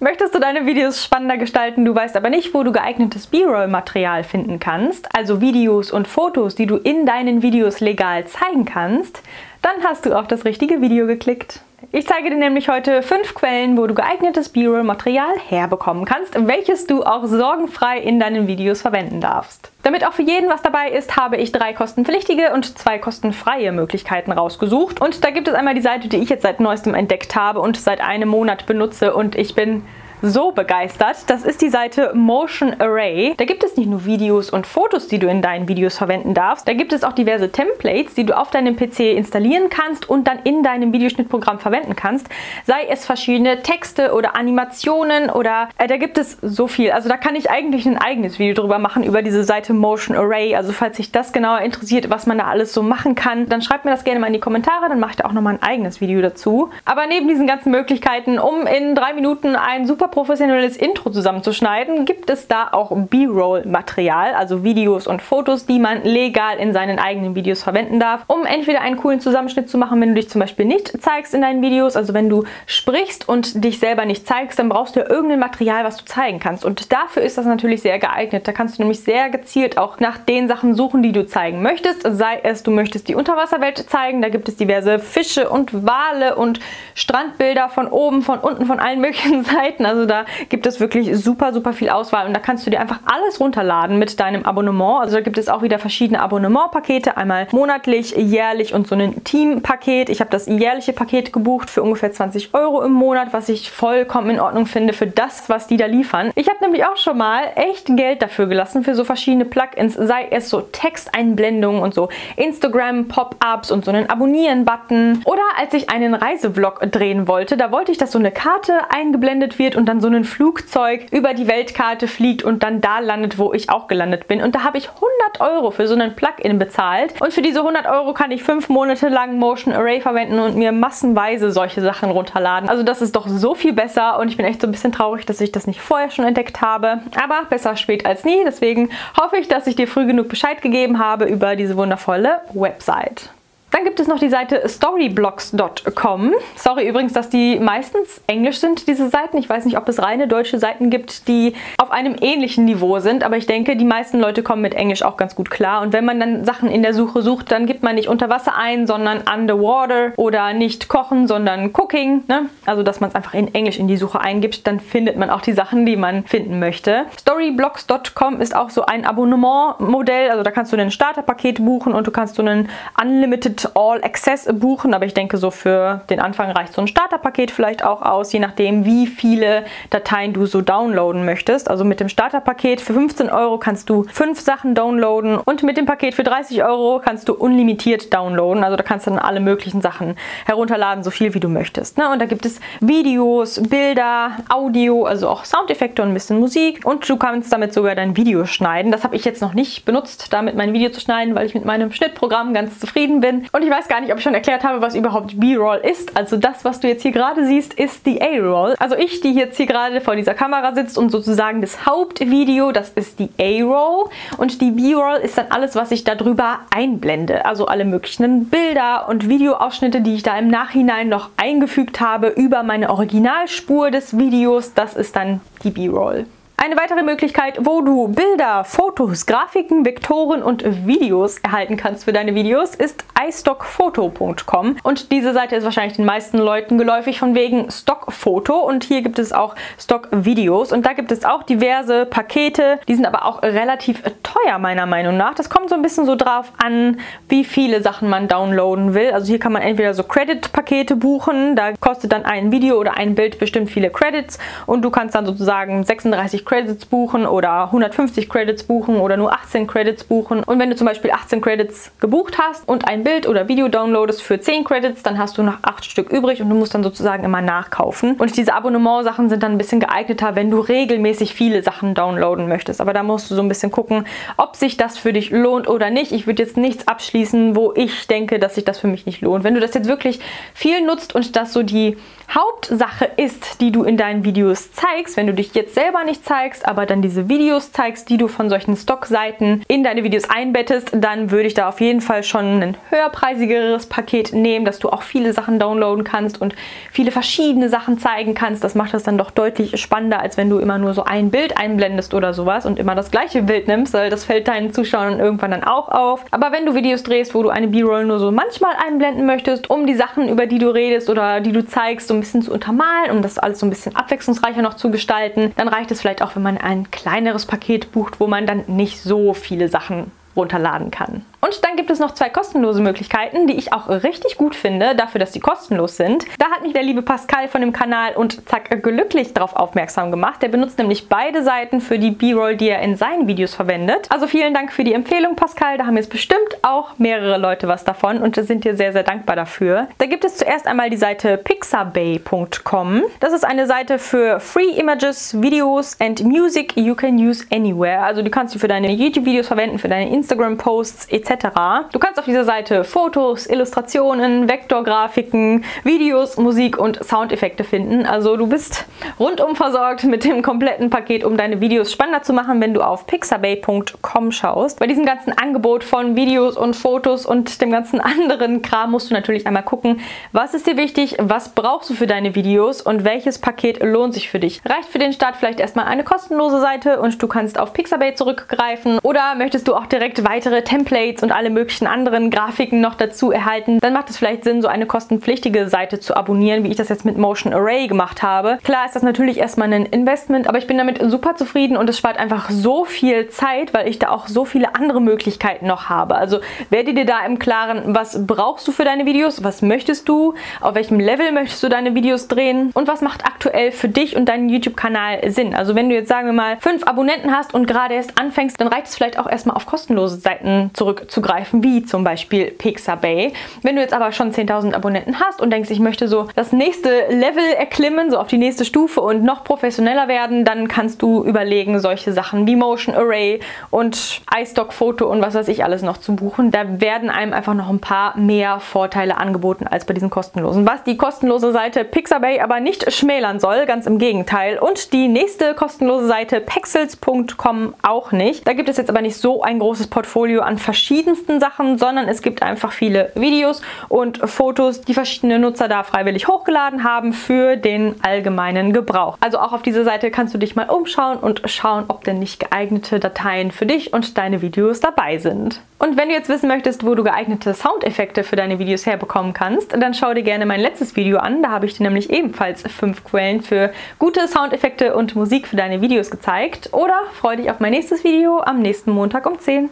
Möchtest du deine Videos spannender gestalten, du weißt aber nicht, wo du geeignetes B-Roll-Material finden kannst, also Videos und Fotos, die du in deinen Videos legal zeigen kannst, dann hast du auf das richtige Video geklickt. Ich zeige dir nämlich heute fünf Quellen, wo du geeignetes B-Roll-Material herbekommen kannst, welches du auch sorgenfrei in deinen Videos verwenden darfst. Damit auch für jeden was dabei ist, habe ich drei kostenpflichtige und zwei kostenfreie Möglichkeiten rausgesucht. Und da gibt es einmal die Seite, die ich jetzt seit neuestem entdeckt habe und seit einem Monat benutze und ich bin so begeistert. Das ist die Seite Motion Array. Da gibt es nicht nur Videos und Fotos, die du in deinen Videos verwenden darfst. Da gibt es auch diverse Templates, die du auf deinem PC installieren kannst und dann in deinem Videoschnittprogramm verwenden kannst. Sei es verschiedene Texte oder Animationen oder äh, da gibt es so viel. Also da kann ich eigentlich ein eigenes Video drüber machen über diese Seite Motion Array. Also falls sich das genauer interessiert, was man da alles so machen kann, dann schreibt mir das gerne mal in die Kommentare. Dann mache ich da auch nochmal ein eigenes Video dazu. Aber neben diesen ganzen Möglichkeiten, um in drei Minuten ein super professionelles Intro zusammenzuschneiden, gibt es da auch B-Roll-Material, also Videos und Fotos, die man legal in seinen eigenen Videos verwenden darf, um entweder einen coolen Zusammenschnitt zu machen, wenn du dich zum Beispiel nicht zeigst in deinen Videos, also wenn du sprichst und dich selber nicht zeigst, dann brauchst du ja irgendein Material, was du zeigen kannst. Und dafür ist das natürlich sehr geeignet. Da kannst du nämlich sehr gezielt auch nach den Sachen suchen, die du zeigen möchtest. Sei es, du möchtest die Unterwasserwelt zeigen, da gibt es diverse Fische und Wale und Strandbilder von oben, von unten, von allen möglichen Seiten. Also also da gibt es wirklich super, super viel Auswahl und da kannst du dir einfach alles runterladen mit deinem Abonnement. Also da gibt es auch wieder verschiedene Abonnementpakete, einmal monatlich, jährlich und so ein Teampaket. Ich habe das jährliche Paket gebucht für ungefähr 20 Euro im Monat, was ich vollkommen in Ordnung finde für das, was die da liefern. Ich habe nämlich auch schon mal echt Geld dafür gelassen für so verschiedene Plugins, sei es so Texteinblendungen und so Instagram-Pop-Ups und so einen Abonnieren-Button. Oder als ich einen Reisevlog drehen wollte, da wollte ich, dass so eine Karte eingeblendet wird und dann so ein Flugzeug über die Weltkarte fliegt und dann da landet, wo ich auch gelandet bin. Und da habe ich 100 Euro für so einen Plugin bezahlt. Und für diese 100 Euro kann ich fünf Monate lang Motion Array verwenden und mir massenweise solche Sachen runterladen. Also das ist doch so viel besser und ich bin echt so ein bisschen traurig, dass ich das nicht vorher schon entdeckt habe. Aber besser spät als nie. Deswegen hoffe ich, dass ich dir früh genug Bescheid gegeben habe über diese wundervolle Website. Dann gibt es noch die Seite storyblocks.com. Sorry übrigens, dass die meistens englisch sind, diese Seiten. Ich weiß nicht, ob es reine deutsche Seiten gibt, die auf einem ähnlichen Niveau sind, aber ich denke, die meisten Leute kommen mit Englisch auch ganz gut klar. Und wenn man dann Sachen in der Suche sucht, dann gibt man nicht unter Wasser ein, sondern underwater oder nicht kochen, sondern cooking. Ne? Also, dass man es einfach in Englisch in die Suche eingibt, dann findet man auch die Sachen, die man finden möchte. Storyblocks.com ist auch so ein Abonnementmodell. Also, da kannst du ein Starterpaket buchen und du kannst so einen Unlimited All Access buchen, aber ich denke, so für den Anfang reicht so ein Starterpaket vielleicht auch aus, je nachdem, wie viele Dateien du so downloaden möchtest. Also mit dem Starterpaket für 15 Euro kannst du fünf Sachen downloaden und mit dem Paket für 30 Euro kannst du unlimitiert downloaden. Also da kannst du dann alle möglichen Sachen herunterladen, so viel wie du möchtest. Ne? Und da gibt es Videos, Bilder, Audio, also auch Soundeffekte und ein bisschen Musik. Und du kannst damit sogar dein Video schneiden. Das habe ich jetzt noch nicht benutzt, damit mein Video zu schneiden, weil ich mit meinem Schnittprogramm ganz zufrieden bin. Und ich weiß gar nicht, ob ich schon erklärt habe, was überhaupt B-Roll ist. Also das, was du jetzt hier gerade siehst, ist die A-Roll. Also ich, die jetzt hier gerade vor dieser Kamera sitzt und sozusagen das Hauptvideo, das ist die A-Roll. Und die B-Roll ist dann alles, was ich darüber einblende. Also alle möglichen Bilder und Videoausschnitte, die ich da im Nachhinein noch eingefügt habe über meine Originalspur des Videos. Das ist dann die B-Roll. Eine weitere Möglichkeit, wo du Bilder, Fotos, Grafiken, Vektoren und Videos erhalten kannst für deine Videos, ist iStockPhoto.com. Und diese Seite ist wahrscheinlich den meisten Leuten geläufig von wegen Stockfoto. Und hier gibt es auch Stockvideos. Und da gibt es auch diverse Pakete. Die sind aber auch relativ teuer, meiner Meinung nach. Das kommt so ein bisschen so drauf an, wie viele Sachen man downloaden will. Also hier kann man entweder so Credit-Pakete buchen. Da kostet dann ein Video oder ein Bild bestimmt viele Credits. Und du kannst dann sozusagen 36 Credits buchen oder 150 Credits buchen oder nur 18 Credits buchen. Und wenn du zum Beispiel 18 Credits gebucht hast und ein Bild oder Video downloadest für 10 Credits, dann hast du noch 8 Stück übrig und du musst dann sozusagen immer nachkaufen. Und diese Abonnement-Sachen sind dann ein bisschen geeigneter, wenn du regelmäßig viele Sachen downloaden möchtest. Aber da musst du so ein bisschen gucken, ob sich das für dich lohnt oder nicht. Ich würde jetzt nichts abschließen, wo ich denke, dass sich das für mich nicht lohnt. Wenn du das jetzt wirklich viel nutzt und das so die Hauptsache ist, die du in deinen Videos zeigst, wenn du dich jetzt selber nicht zeigst, zeigst, aber dann diese Videos zeigst, die du von solchen Stockseiten in deine Videos einbettest, dann würde ich da auf jeden Fall schon ein höherpreisigeres Paket nehmen, dass du auch viele Sachen downloaden kannst und viele verschiedene Sachen zeigen kannst. Das macht das dann doch deutlich spannender, als wenn du immer nur so ein Bild einblendest oder sowas und immer das gleiche Bild nimmst, weil das fällt deinen Zuschauern irgendwann dann auch auf. Aber wenn du Videos drehst, wo du eine B-Roll nur so manchmal einblenden möchtest, um die Sachen, über die du redest oder die du zeigst, so ein bisschen zu untermalen, um das alles so ein bisschen abwechslungsreicher noch zu gestalten, dann reicht es vielleicht auch, wenn man ein kleineres Paket bucht, wo man dann nicht so viele Sachen runterladen kann. Und dann gibt es noch zwei kostenlose Möglichkeiten, die ich auch richtig gut finde, dafür, dass sie kostenlos sind. Da hat mich der liebe Pascal von dem Kanal und zack glücklich darauf aufmerksam gemacht. Der benutzt nämlich beide Seiten für die B-Roll, die er in seinen Videos verwendet. Also vielen Dank für die Empfehlung, Pascal. Da haben jetzt bestimmt auch mehrere Leute was davon und sind dir sehr, sehr dankbar dafür. Da gibt es zuerst einmal die Seite pixabay.com. Das ist eine Seite für Free Images, Videos and Music you can use anywhere. Also du kannst sie für deine YouTube-Videos verwenden, für deine Instagram-Posts etc. Du kannst auf dieser Seite Fotos, Illustrationen, Vektorgrafiken, Videos, Musik und Soundeffekte finden. Also du bist rundum versorgt mit dem kompletten Paket, um deine Videos spannender zu machen, wenn du auf pixabay.com schaust. Bei diesem ganzen Angebot von Videos und Fotos und dem ganzen anderen Kram musst du natürlich einmal gucken, was ist dir wichtig, was brauchst du für deine Videos und welches Paket lohnt sich für dich. Reicht für den Start vielleicht erstmal eine kostenlose Seite und du kannst auf Pixabay zurückgreifen oder möchtest du auch direkt weitere Templates und alle möglichen anderen Grafiken noch dazu erhalten, dann macht es vielleicht Sinn, so eine kostenpflichtige Seite zu abonnieren, wie ich das jetzt mit Motion Array gemacht habe. Klar ist das natürlich erstmal ein Investment, aber ich bin damit super zufrieden und es spart einfach so viel Zeit, weil ich da auch so viele andere Möglichkeiten noch habe. Also werde dir da im Klaren, was brauchst du für deine Videos, was möchtest du, auf welchem Level möchtest du deine Videos drehen und was macht aktuell für dich und deinen YouTube-Kanal Sinn. Also wenn du jetzt sagen wir mal fünf Abonnenten hast und gerade erst anfängst, dann reicht es vielleicht auch erstmal auf kostenlose Seiten zurück zugreifen, wie zum Beispiel Pixabay. Wenn du jetzt aber schon 10.000 Abonnenten hast und denkst, ich möchte so das nächste Level erklimmen, so auf die nächste Stufe und noch professioneller werden, dann kannst du überlegen, solche Sachen wie Motion Array und iStock Foto und was weiß ich alles noch zu buchen. Da werden einem einfach noch ein paar mehr Vorteile angeboten als bei diesen kostenlosen. Was die kostenlose Seite Pixabay aber nicht schmälern soll, ganz im Gegenteil. Und die nächste kostenlose Seite pexels.com auch nicht. Da gibt es jetzt aber nicht so ein großes Portfolio an verschiedensten Sachen, sondern es gibt einfach viele Videos und Fotos, die verschiedene Nutzer da freiwillig hochgeladen haben für den allgemeinen Gebrauch. Also auch auf dieser Seite kannst du dich mal umschauen und schauen, ob denn nicht geeignete Dateien für dich und deine Videos dabei sind. Und wenn du jetzt wissen möchtest, wo du geeignete Soundeffekte für deine Videos herbekommen kannst, dann schau dir gerne mein letztes Video an. Da habe ich dir nämlich ebenfalls fünf Quellen für gute Soundeffekte und Musik für deine Videos gezeigt. Oder freu dich auf mein nächstes Video am nächsten Montag um 10.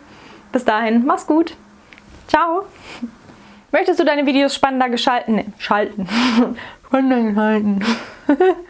Bis dahin, mach's gut. Ciao. Möchtest du deine Videos spannender gestalten? Nee, schalten. Spannender gestalten.